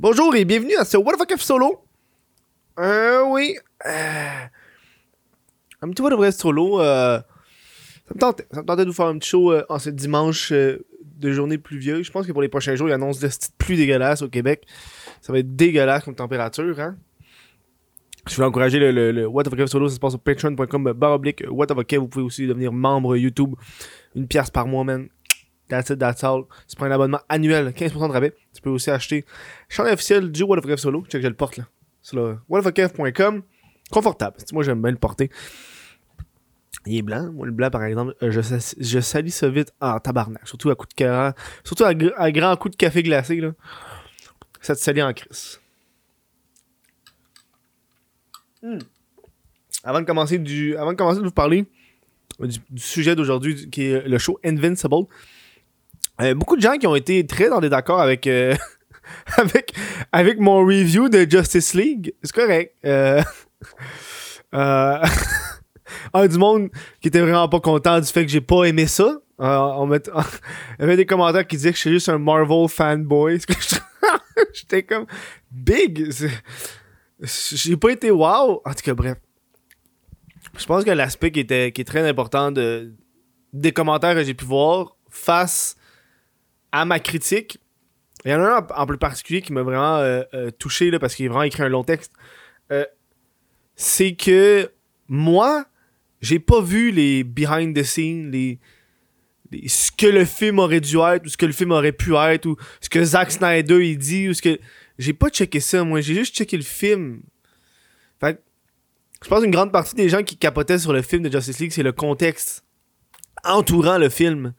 Bonjour et bienvenue à ce What the fuck solo. Euh, oui. Euh, un petit What the fuck solo. Euh, ça, me tentait, ça me de vous faire un petit show euh, en ce dimanche de journée pluvieuse. Je pense que pour les prochains jours, il annonce des petites pluies dégueulasses au Québec. Ça va être dégueulasse comme température, hein. Je vais encourager le, What the fuck F solo. Ça se passe sur patreon.com barre oblique What the fuck. Vous pouvez aussi devenir membre YouTube. Une pièce par mois, man. That's it, that's all. Tu prends un abonnement annuel, 15% de rabais. Tu peux aussi acheter chandail officiel du What the fuck F solo. Check, je le porte là. C'est le whatthefuckf.com. Confortable. Moi, j'aime bien le porter. Il est blanc. Moi, le blanc, par exemple, euh, je, je salis ça vite en tabarnak. Surtout à coup de cœur. Surtout à, gr- à grand coup de café glacé, là. Ça te salit en crise. Hmm. Avant de commencer du, avant de commencer de vous parler du sujet d'aujourd'hui, qui est le show Invincible, euh, beaucoup de gens qui ont été très dans des accords avec, euh, avec, avec mon review de Justice League. C'est correct. Euh, euh, un du monde qui était vraiment pas content du fait que j'ai pas aimé ça. Euh, on met, il y avait des commentaires qui disaient que je suis juste un Marvel fanboy. J'étais comme big. J'ai pas été wow. En tout cas, bref. Je pense que l'aspect qui, était, qui est très important de, des commentaires que j'ai pu voir face à ma critique, il y en a un en, plus particulier qui m'a vraiment euh, euh, touché là, parce qu'il a vraiment écrit un long texte. Euh, c'est que moi, j'ai pas vu les behind the scenes, les, ce que le film aurait dû être, ou ce que le film aurait pu être, ou ce que Zack Snyder il dit, ou ce que. J'ai pas checké ça, moi, j'ai juste checké le film. Fait je pense qu'une grande partie des gens qui capotaient sur le film de Justice League, c'est le contexte entourant le film.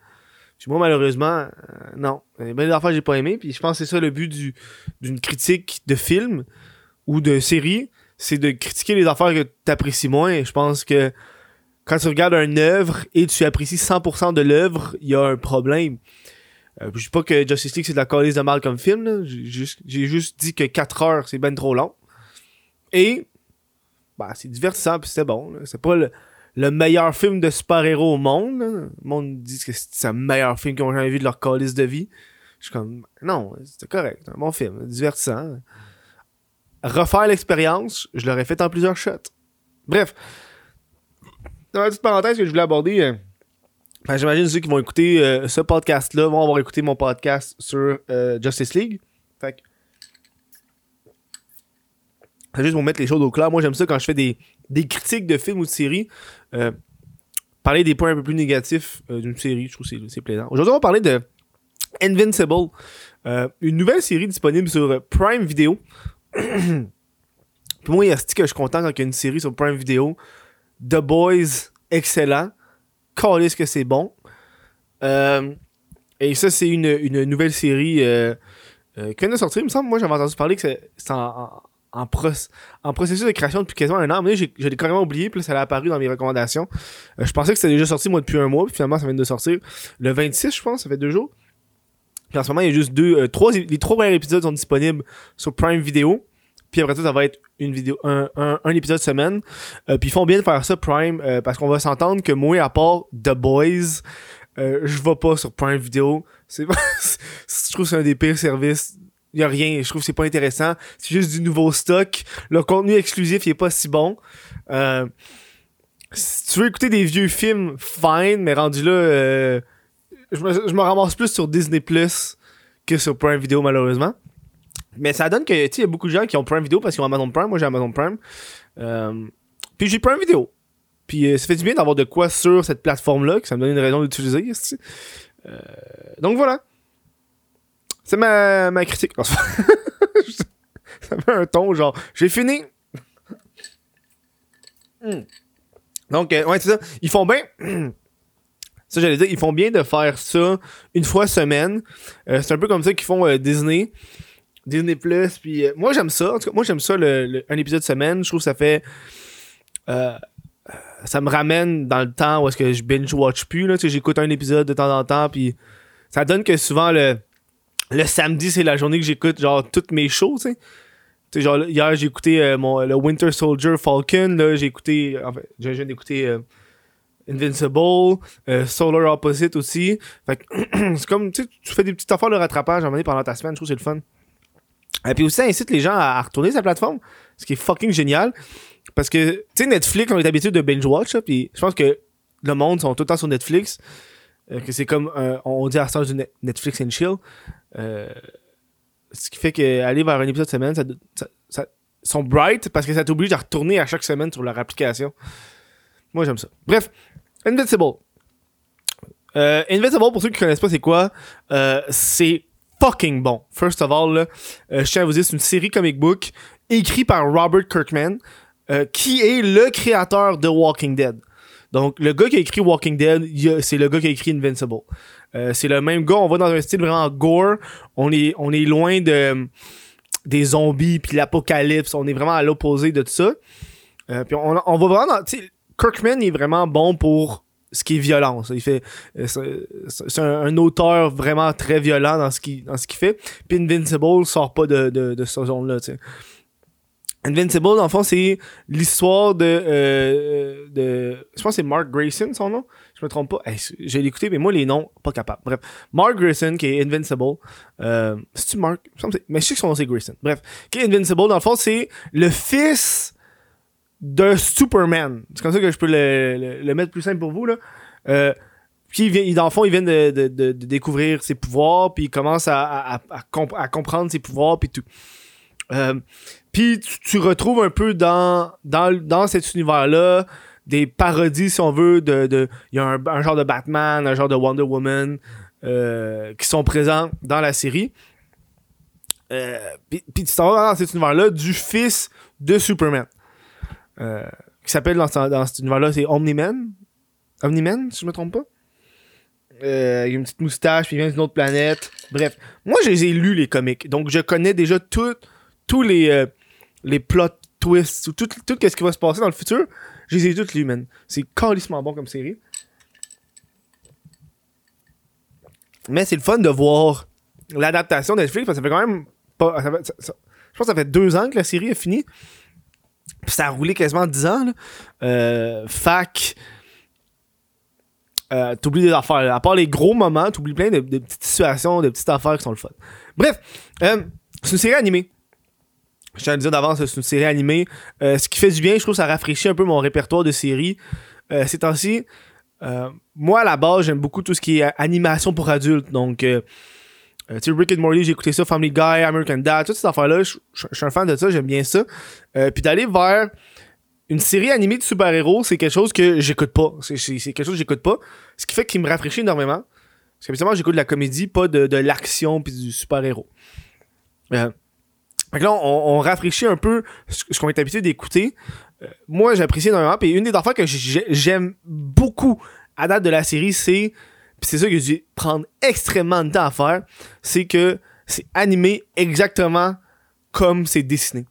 Puis moi, malheureusement, euh, non. Bien des affaires j'ai pas aimé. Puis je pense que c'est ça le but du- d'une critique de film ou de série. C'est de critiquer les affaires que tu apprécies moins. Je pense que quand tu regardes une œuvre et tu apprécies 100% de l'œuvre, il y a un problème. Euh, je dis pas que Justice League c'est de la calice de mal comme film. J'ai juste, dit que 4 heures c'est ben trop long. Et bah, c'est divertissant puis c'était bon. C'est pas le, le meilleur film de super-héros au monde. Le monde dit que c'est le meilleur film qu'ils ont jamais vu de leur calice de vie. Je suis comme, non, c'était correct. Un bon film, divertissant. Refaire l'expérience, je l'aurais fait en plusieurs shots. Bref, dans la petite parenthèse que je voulais aborder, euh, ben, j'imagine ceux qui vont écouter euh, ce podcast-là vont avoir écouté mon podcast sur euh, Justice League. Fait que. C'est juste pour mettre les choses au clair. Moi, j'aime ça quand je fais des, des critiques de films ou de séries. euh, parler des points un peu plus négatifs euh, d'une série, je trouve que c'est- c'est plaisant. Aujourd'hui, on va parler de Invincible, euh, une nouvelle série disponible sur Prime Video. Puis moi, il y a ce que je suis content quand il y a une série sur Prime Video? The Boys, excellent. Calisse que c'est bon. Et ça, c'est une, une nouvelle série qui vient de sortir. Il me semble, moi, j'avais entendu parler que c'est c'est en, en proc- en processus de création depuis quasiment un an. Mais je l'ai carrément oublié, puis là, ça a apparu dans mes recommandations. Euh, je pensais que c'était déjà sorti, moi, depuis un mois, puis finalement, ça vient de sortir le 26, je pense, ça fait deux jours. Puis en ce moment, il y a juste deux, euh, trois, les trois premiers épisodes sont disponibles sur Prime Video. Puis après ça, ça va être une vidéo, un, un, un épisode semaine. Euh, puis ils font bien de faire ça, Prime, euh, parce qu'on va s'entendre que moi, à part The Boys, euh, je vais pas sur Prime Video. C'est je trouve c'est un des pires services. Il y a rien. Je trouve que c'est pas intéressant. C'est juste du nouveau stock. Le contenu exclusif, il est pas si bon. Euh, si tu veux écouter des vieux films, fine, mais rendu là, euh, je, me, je me ramasse plus sur Disney Plus que sur Prime Video, malheureusement. Mais ça donne que, tu il y a beaucoup de gens qui ont Prime Video parce qu'ils ont Amazon Prime. Moi, j'ai Amazon Prime. Euh, puis j'ai Prime Video. Puis euh, ça fait du bien d'avoir de quoi sur cette plateforme-là, que ça me donne une raison d'utiliser. Euh, donc voilà. C'est ma, ma critique. Ça met un ton genre, j'ai fini. Hmm. Donc, euh, ouais, c'est ça. Ils font bien. Ça, j'allais dire, ils font bien de faire ça une fois semaine. Euh, c'est un peu comme ça qu'ils font euh, Disney. Disney Plus. Puis moi, j'aime ça. En tout cas, moi, j'aime ça, le, un épisode semaine. Je trouve que ça fait. ça me ramène dans le temps où est-ce que je binge-watch plus. Là. Tu J'écoute un épisode de temps en temps. Puis ça donne que souvent, le, le samedi, c'est la journée que j'écoute genre toutes mes shows. Tu sais. Genre, hier, j'ai écouté euh, mon, le Winter Soldier Falcon. Là, j'ai écouté. En fait, je viens d'écouter. euh, Invincible, euh, Solar Opposite aussi. Fait que c'est comme, tu fais des petites affaires de rattrapage à un moment donné pendant ta semaine, je trouve que c'est le fun. Et puis aussi, ça incite les gens à, retourner sa plateforme, ce qui est fucking génial. Parce que, tu sais, Netflix, on est habitué de binge-watch, puis je pense que le monde sont tout le temps sur Netflix. Euh, que c'est comme, euh, on dit à stage Net- Netflix and chill. Euh, ce qui fait que aller vers un épisode semaine, ça, ça, ça- sont bright parce que ça t'oblige à retourner à chaque semaine sur leur application. Moi, j'aime ça. Bref, Invincible. Euh, Invincible, pour ceux qui connaissent pas, c'est quoi Euh, C'est fucking bon. First of all, là, euh, je tiens à vous dire, c'est une série comic book écrite par Robert Kirkman, qui est le créateur de Walking Dead. Donc, le gars qui a écrit Walking Dead, c'est le gars qui a écrit Invincible. Euh, c'est le même gars, on va dans un style vraiment gore. On est, on est loin de des zombies puis l'apocalypse. On est vraiment à l'opposé de tout ça. Euh, puis on, on va vraiment dans, Kirkman est vraiment bon pour ce qui est violence. Il fait, euh, c'est un, auteur vraiment très violent dans ce qu'il dans ce qu'il fait. Puis Invincible sort pas de, de, de cette zone-là. tu sais. Invincible, dans le fond, c'est l'histoire de, euh, de. Je pense que c'est Mark Grayson, son nom. Je me trompe pas. Hey, j'ai l'écouté, mais moi, les noms, pas capable. Bref. Mark Grayson, qui est Invincible. Euh, C'est-tu Mark? Mais je sais que son nom, c'est Grayson. Bref. Qui est Invincible, dans le fond, c'est le fils de Superman. C'est comme ça que je peux le, le- le mettre plus simple pour vous, là. Euh, puis, dans le fond, il vient de, de- de- de découvrir ses pouvoirs, puis il commence à, à- à- à comp- à comprendre ses pouvoirs, puis tout. Euh, puis tu, retrouves un peu dans, dans, dans cet univers-là des parodies, si on veut, de. Il y a un, genre de Batman, un genre de Wonder Woman euh, qui sont présents dans la série. Euh, puis, tu t'en vas dans cet univers-là du fils de Superman. Qui s'appelle dans, ce- dans cet univers-là, c'est Omni-Man. Omni-Man, si je me trompe pas. Il a une petite moustache, puis il vient d'une autre planète. Bref, moi, je les ai les comics. Donc, je connais déjà tout, tous les, euh, les plot twists, ou tout, ce qui va se passer dans le futur. Je les ai tous lus, man. C'est calissement bon comme série. Mais c'est le fun de voir l'adaptation de Netflix, parce que ça fait quand même pas. ça fait- je pense que ça fait deux ans que la série est finie. Puis ça a roulé quasiment 10 ans. Euh, fac. Euh, t'oublies des affaires. À part les gros moments, t'oublies plein de, petites situations, de petites affaires qui sont le fun. Bref, c'est une série animée. Je tiens à le dire d'avance, c'est une série animée. Euh, ce qui fait du bien, je trouve ça rafraîchit un peu mon répertoire de séries. Euh, ces temps-ci, euh, moi à la base, j'aime beaucoup tout ce qui est animation pour adultes. Donc, euh, euh, tu sais, Rick and Morty, j'ai écouté ça, Family Guy, American Dad, toutes ces affaires-là, je suis un fan de ça, j'aime bien ça. Euh, puis d'aller vers une série animée de super-héros, c'est quelque chose que j'écoute pas. C'est quelque chose que j'écoute pas. Ce qui fait qu'il me rafraîchit énormément. Parce qu'habituellement, j'écoute de la comédie, pas de, de l'action puis du super-héros. Fait que là, on, rafraîchit un peu ce, qu'on est habitué d'écouter. Euh, moi, j'apprécie énormément. Puis une des affaires que j'ai- j'aime beaucoup à date de la série, c'est. Puis c'est ça que j'ai dû prendre extrêmement de temps à faire. C'est que c'est animé exactement comme c'est dessiné.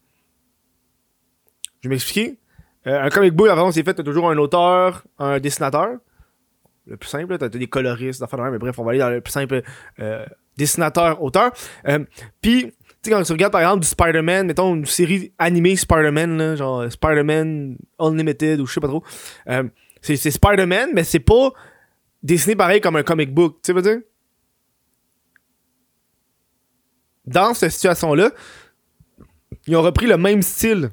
Je vais m'expliquer. Euh, un comic book, avant, c'est fait, t'as toujours un auteur, un dessinateur. Le plus simple, t'as des coloristes, des affaires de même, mais bref, on va aller dans le plus simple euh, dessinateur-auteur. Euh, Puis, tu sais, quand tu regardes par exemple du Spider-Man, mettons une série animée Spider-Man, genre Spider-Man Unlimited ou je sais pas trop, euh, c'est Spider-Man, mais c'est pas dessiné pareil comme un comic book, tu sais, veux dire? Dans cette situation-là, ils ont repris le même style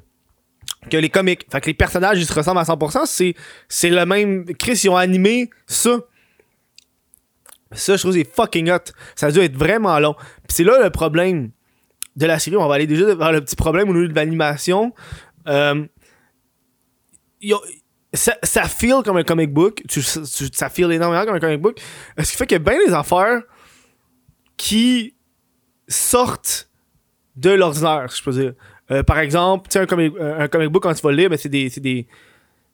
que les comics. Fait que les personnages, ils se ressemblent à 100%. C'est, le même. Chris, ils ont animé ça. Ça, je trouve c'est fucking hot. Ça a dû être vraiment long. C'est là le problème de la série. On va aller déjà vers le petit problème au niveau de l'animation. Euh, ça, ça feel comme un comic book. Tu, ça feel énormément comme un comic book. Ce qui fait a bien des affaires qui sortent de l'ordinaire, si je peux dire. Euh, par exemple, un comic, un comic book, quand tu vas le lire, ben, c'est des, c'est des,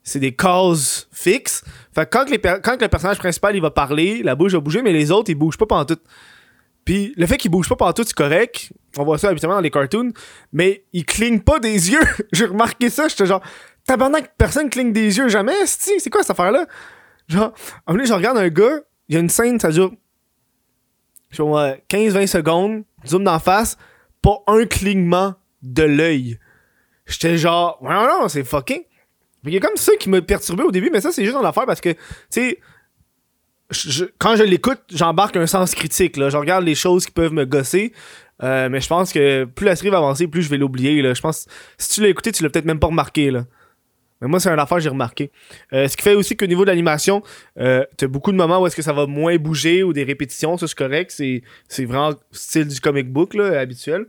c'est des cases fixes. Fait que quand, que les quand que le personnage principal il va parler, la bouche va bouger, mais les autres ils bougent pas pendant tout. Puis le fait qu'ils bougent pas pendant tout, c'est correct. On voit ça habituellement dans les cartoons, mais ils clignent pas des yeux. J'ai remarqué ça, j'étais genre, tabarnak, personne cligne des yeux jamais, c'est quoi cette affaire-là? Genre, moment donné, je regarde un gars, il y a une scène, ça dure je sais pas moi, 15-20 secondes, zoom d'en face, pas un clignement de l'œil. J'étais genre, non, non, c'est fucking. Il y a comme ça qui m'a perturbé au début, mais ça, c'est juste en affaire parce que, tu sais, quand je l'écoute, j'embarque un sens critique. Là. Je regarde les choses qui peuvent me gosser. Euh, mais je pense que plus la série va avancer, plus je vais l'oublier. Je pense si tu l'as écouté, tu l'as peut-être même pas remarqué. Là. Mais moi, c'est une affaire que j'ai remarqué. Euh, ce qui fait aussi qu'au niveau de l'animation, euh, t'as beaucoup de moments où est-ce que ça va moins bouger ou des répétitions, ça c'est correct. C'est, vraiment style du comic book là, habituel.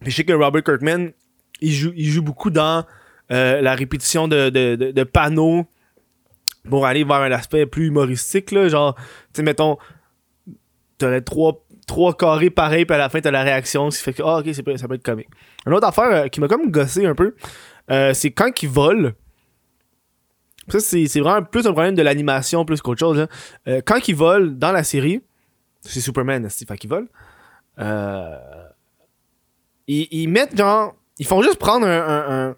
Puis je sais que Robert Kirkman, il joue, il joue beaucoup dans euh, la répétition de- de panneaux pour aller vers un aspect plus humoristique. Là, genre, tu sais, mettons, t'aurais trois, trois carrés pareils, puis à la fin, t'as la réaction, ce qui fait que, ah, ok, ça peut être comique. Une autre affaire euh, qui m'a comme gossé un peu, euh, c'est quand il vole. Ça, c'est vraiment plus un problème de l'animation plus qu'autre chose. Euh, quand il vole dans la série, c'est Superman, c'est fait qu'il vole. Euh, ils, ils mettent genre. Ils font juste prendre un, un,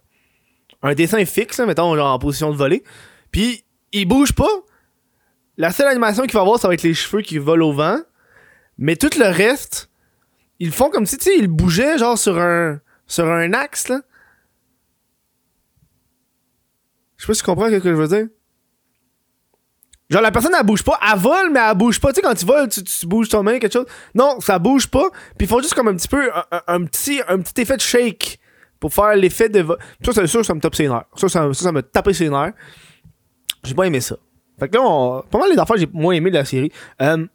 un- dessin fixe, mettons, genre en position de voler. Puis il bouge pas. La seule animation qu'il va avoir, ça va être les cheveux qui volent au vent. Mais tout le reste, ils font comme si, tu sais, ils bougeaient genre sur un, sur un axe, là. Je sais pas si tu comprends ce que je veux dire. Genre, la personne, elle bouge pas. Elle vole, mais elle bouge pas. Tu sais, quand tu voles, tu, bouges ton main, quelque chose. Non, ça bouge pas. Puis ils font juste comme un petit peu, un, petit, un petit effet de shake pour faire l'effet de. Ça, c'est sûr, ça me tape ses nerfs. Ça, ça, ça, ça me tapé ses nerfs. J'ai pas aimé ça. Fait que là, on- pas mal les affaires j'ai moins aimé de la série. Euh,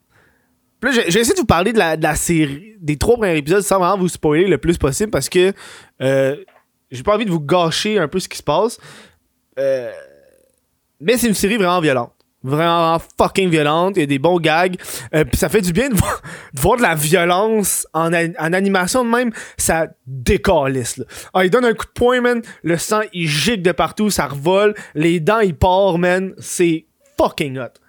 là, j'ai essayé de vous parler de la, de la série, des trois premiers épisodes sans vraiment vous spoiler le plus possible parce que euh, j'ai pas envie de vous gâcher un peu ce qui se passe. Euh, mais c'est une série vraiment violente. Vraiment fucking violente. Il y a des bons gags. Euh, ça fait du bien de voir, de voir de la violence en, en animation de même. Ça décalisse. Là. Ah, il donne un coup de poing, man. Le sang, il gicle de partout. Ça revole. Les dents, ils partent, man. C'est fucking hot.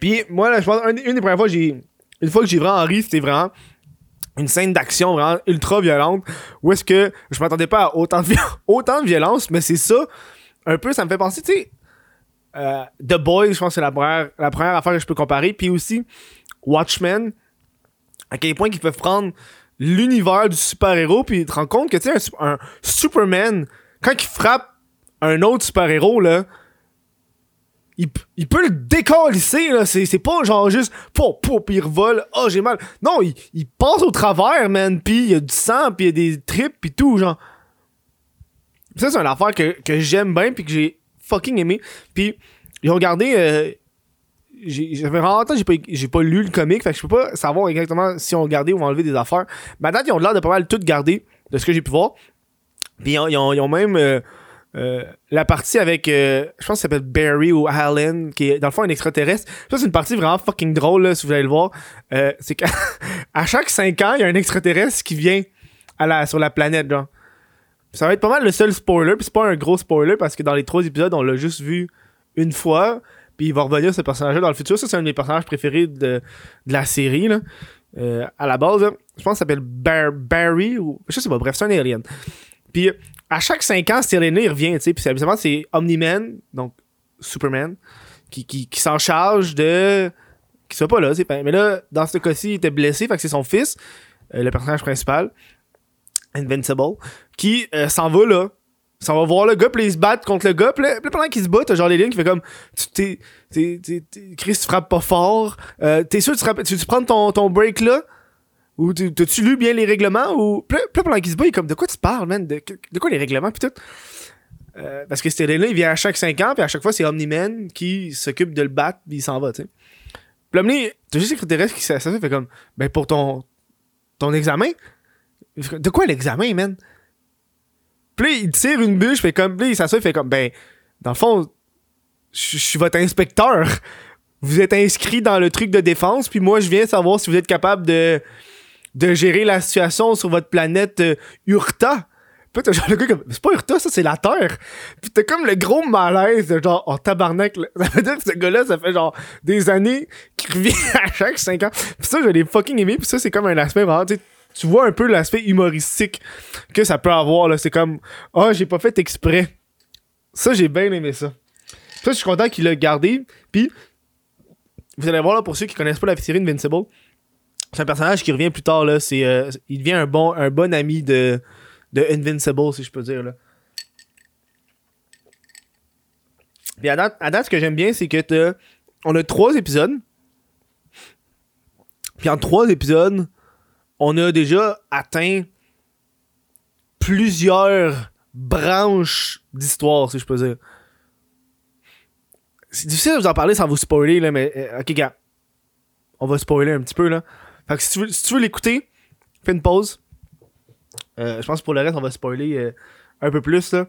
Puis moi, là, je pense, une, des premières fois, j'ai. Une fois que j'ai vraiment ri, c'était vraiment une scène d'action vraiment ultra violente où est-ce que je m'attendais pas à autant autant de violence, mais c'est ça. Un peu, ça me fait penser, tu sais, euh, The Boys, je pense que c'est la première, la première affaire que je peux comparer. Puis aussi, Watchmen, à quel point ils peuvent prendre l'univers du super-héros, puis te rendre compte que, tu sais, un, su- un Superman, quand il frappe un autre super-héros, là, il, il peut le décalisser, là. C'est, pas genre juste, pou, pou, puis il revole, oh, j'ai mal. Non, il, il passe au travers, man, puis il y a du sang, puis il y a des tripes, puis tout, genre. Ça, c'est une affaire que, que j'aime bien, puis que j'ai fucking aimé. Puis, ils ont regardé. Euh, j'ai- j'avais vraiment longtemps que j'ai pas, j'ai pas lu le comic, fait que je peux pas savoir exactement si on gardé ou enlevé des affaires. Mais à date, ils ont l'air de pas mal tout garder, de ce que j'ai pu voir. Puis, ils ont, ils ont- même. euh, euh, la partie avec, euh, je pense que ça s'appelle Barry ou Alan, qui est dans le fond un extraterrestre. Ça, c'est une partie vraiment fucking drôle, là, si vous allez le voir. Euh, c'est qu'à chaque 5 ans, il y a un extraterrestre qui vient à la, sur la planète, genre. Ça va être pas mal le seul spoiler, puis c'est pas un gros spoiler parce que dans les trois épisodes, on l'a juste vu une fois, puis il va revenir ce personnage-là dans le futur. Ça, c'est un de mes personnages préférés de, de la série, là. Euh, à la base, là, je pense qu'il s'appelle Bar- Barry, ou je sais pas, bref, c'est un alien. Puis à chaque 5 ans, cet il revient, tu sais, puis c'est- habituellement, c'est Omni-Man, donc Superman, qui, qui, s'en charge de. qui soit pas là. Mais là, dans ce cas-ci, il était blessé, fait que c'est son fils, euh, le personnage principal, Invincible, qui euh, s'en va là. S'en va voir le gars, puis il se bat contre le gars, puis là, pendant qu'il se bat, t'as genre les lignes qui fait comme. Tu, t'es, t'es, t'es- Chris, tu frappes pas fort. Euh, t'es sûr, tu, frappes- tu, prends ton, ton break là? Ou tu- t'as-tu lu bien les règlements? Ou. Puis là, pendant qu'il se bat, il est comme, de quoi tu parles, man? De, quoi les règlements, puis tout? Euh, parce que cet là il vient à chaque 5 ans, puis à chaque fois, c'est Omni-Man qui s'occupe de le battre, puis il s'en va, tu sais. Puis Omni, t'as juste l'extraterrestre qui s'assoit, fait comme, ben pour ton, ton examen. De quoi l'examen, man? Puis là, il tire une bûche, fait comme, là, il s'assoit, fait comme, ben, dans le fond, je suis votre inspecteur. Vous êtes inscrit dans le truc de défense, puis moi, je viens savoir si vous êtes capable de, de gérer la situation sur votre planète euh, Urta. Puis t'as genre le gars comme, c'est pas Urta, ça, c'est la Terre. Puis t'as comme le gros malaise de genre, oh tabarnak, ça veut dire que ce gars-là, ça fait genre des années qu'il revient à chaque 5 ans. Puis ça, je l'ai fucking aimé, puis ça, c'est comme un aspect vraiment, tu vois un peu l'aspect humoristique que ça peut avoir, là. C'est comme, oh, j'ai pas fait exprès. Ça, j'ai bien aimé ça. Ça, je suis content qu'il l'a gardé. Puis, vous allez voir, là, pour ceux qui connaissent pas la série Invincible, c'est un personnage qui revient plus tard, là. C'est, euh, il devient un bon, un bon ami de, de Invincible, si je peux dire, là. Puis à date, à date, ce que j'aime bien, c'est que on a trois épisodes. Puis en trois épisodes, on a déjà atteint plusieurs branches d'histoire, si je peux dire. C'est difficile de vous en parler sans vous spoiler, là, mais euh, ok, gars. On va spoiler un petit peu, là. Fait que si tu veux, l'écouter, fais une pause. Euh, je pense que pour le reste, on va spoiler euh, un peu plus, là.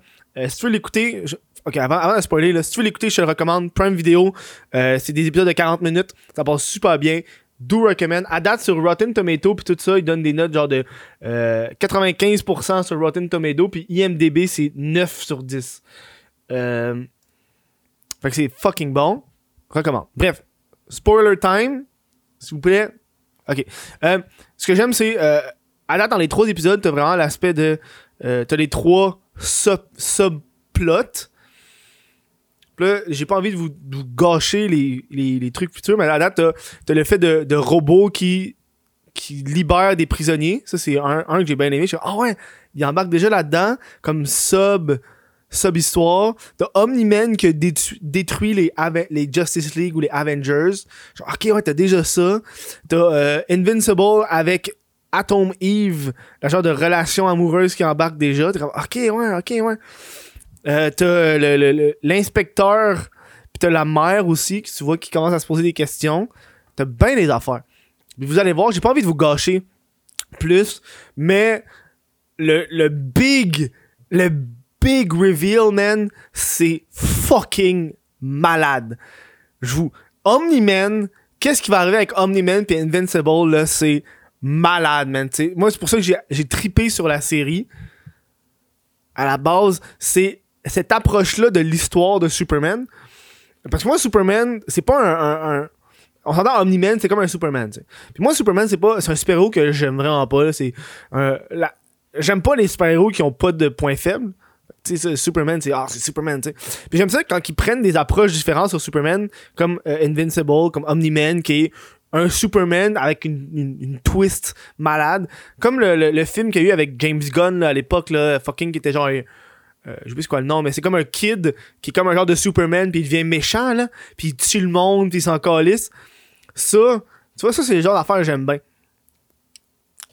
Si tu veux l'écouter, ok, avant, de spoiler, là, si tu veux l'écouter, je te le recommande. Prime Video, c'est des épisodes de 40 minutes, ça passe super bien. Do recommend. À date, sur Rotten Tomato, puis tout ça, ils donnent des notes genre de euh, 95% sur Rotten Tomato, puis IMDB, c'est 9 sur 10. Euh, fait que c'est fucking bon. Recommande. Bref, spoiler time, s'il vous plaît. Ok. Euh, ce que j'aime, c'est. Euh, à date, dans les trois épisodes, t'as vraiment l'aspect de. Euh, t'as les trois sub- subplots. J'ai pas envie de vous, gâcher les, trucs futurs, mais à date, t'as, le fait de, robots qui, libèrent des prisonniers. Ça, c'est un, que j'ai bien aimé. Je suis ah ouais, il embarque déjà là-dedans, comme sub sub-histoire. T'as Omni-Man qui a détruit les Justice League ou les Avengers. Genre, ok, ouais, t'as déjà ça. T'as euh, Invincible avec Atom Eve, la genre de relation amoureuse qui embarque déjà. T'es comme, ok, ouais, ok, ouais. Euh, t'as l'inspecteur, puis t'as la mère aussi, qui tu vois qui commence à se poser des questions. T'as bien des affaires. Puis vous allez voir, j'ai pas envie de vous gâcher plus, mais le, le big, le big reveal, man, c'est fucking malade. Je vous. Omni-Man, qu'est-ce qui va arriver avec Omni-Man puis Invincible, là, c'est malade, man. T'sais, moi, c'est pour ça que j'ai, tripé sur la série. À la base, c'est cette approche-là de l'histoire de Superman. Parce que moi, Superman, c'est pas un. un- un- on s'entend Omni-Man, c'est comme un Superman. t'sais. Puis moi, Superman, c'est pas. C'est un super-héros que j'aime vraiment pas. C'est. un- la- J'aime pas les super-héros qui ont pas de points faibles. Tu sais, Superman, c'est ah, c'est Superman, tu sais. Puis j'aime ça quand ils prennent des approches différentes sur Superman, comme euh, Invincible, comme Omni-Man, qui est un Superman avec une, une- une twist malade. Comme le, le- le film qu'il y a eu avec James Gunn là, à l'époque, là, fucking, qui était genre. Euh, je sais quoi le nom, mais c'est comme un kid qui est comme un genre de Superman, puis il devient méchant, là, puis il tue le monde, puis il s'en calisse. Ça, tu vois, ça, c'est le genre d'affaires que j'aime bien.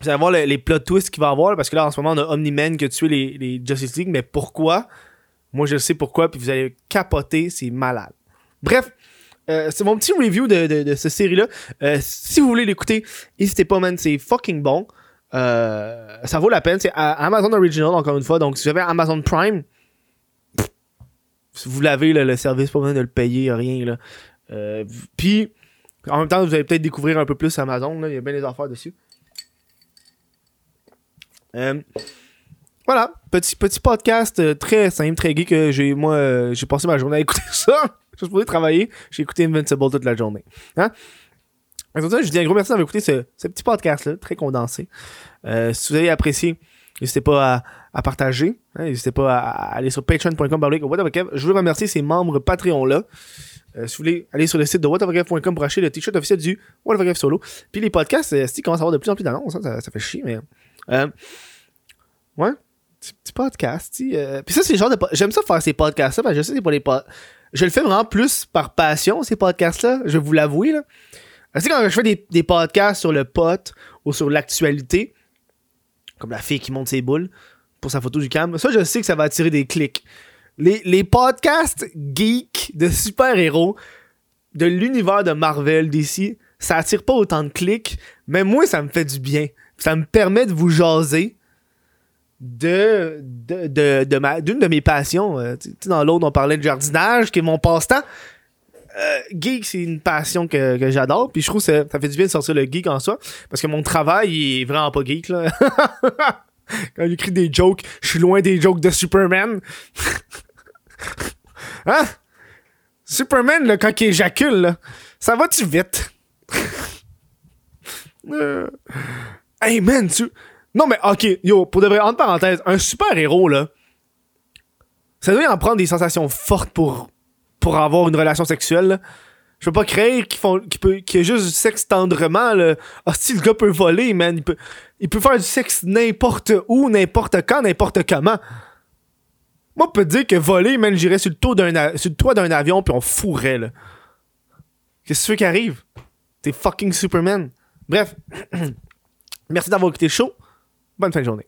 Vous allez voir les, plot twists qu'il va avoir, parce que là, en ce moment, on a Omni-Man qui a tué les, Justice League, mais pourquoi? Moi, je sais pourquoi, puis vous allez capoter, c'est malade. Bref, euh, c'est mon petit review de, de, de cette série-là. Euh, si vous voulez l'écouter, n'hésitez pas, man, c'est fucking bon. Euh, ça vaut la peine. C'est Amazon Original, encore une fois. Donc, si avez Amazon Prime, vous l'avez, le service, pas besoin de le payer, rien. Là. Euh, Puis, en même temps, vous allez peut-être découvrir un peu plus Amazon. Là. Il y a bien des affaires dessus. Euh, voilà, petit, petit podcast très simple, très gay que j'ai moi j'ai passé ma journée à écouter ça. Je supposé travailler, j'ai écouté Invincible toute la journée. Hein? Tout cas, je vous dis un gros merci d'avoir écouté ce, petit podcast-là, très condensé. Euh, si vous avez apprécié, n'hésitez pas à, partager. hein, n'hésitez pas à, aller sur patreon.com. Je veux remercier ces membres Patreon-là. Euh, si vous voulez aller sur le site de whateverkev.com pour acheter le t-shirt officiel du Whateverkev Solo. Puis les podcasts, euh, si commencent à avoir de plus en plus d'annonces, hein, ça, ça fait chier, mais. Euh, ouais. Petit, podcast, Puis ça, c'est le genre de. J'aime ça faire ces podcasts-là, je sais que c'est pas les pod- Je le fais vraiment plus par passion, ces podcasts-là. Je vais vous l'avouer, là. Tu sais, quand je fais des, des podcasts sur le pot ou sur l'actualité, comme la fille qui monte ses boules pour sa photo du cam, ça, je sais que ça va attirer des clics. Les, les podcasts geeks de super-héros de l'univers de Marvel d'ici, ça attire pas autant de clics, mais moi, ça me fait du bien. Ça me permet de vous jaser de, de, de, de d'une de mes passions. Euh, dans l'autre, on parlait de jardinage, qui est mon passe-temps. Euh, geek, c'est une passion que, j'adore. Puis je trouve que ça, fait du bien de sortir le geek en soi. Parce que mon travail, il est vraiment pas geek, là. Quand j'écris des jokes, je suis loin des jokes de Superman. hein? Superman, là, quand il éjacule, là, ça va-tu vite? Euh, Hey, man, tu... Non, mais OK, yo, pour de vrai, entre parenthèses, un super-héros, là, ça doit en prendre des sensations fortes pour, pour avoir une relation sexuelle. Je peux pas créer qu'il font qu'il peut qu'il y a juste du sexe tendrement. Ah si le gars peut voler man, il peut il peut faire du sexe n'importe où, n'importe quand, n'importe comment. Moi, je peux te dire que voler, man, j'irais sur le toit d'un sur le toit d'un avion puis on fourrait là. Qu'est-ce que tu veux qui arrive? T'es fucking Superman. Bref. Merci d'avoir écouté le show. Bonne fin de journée.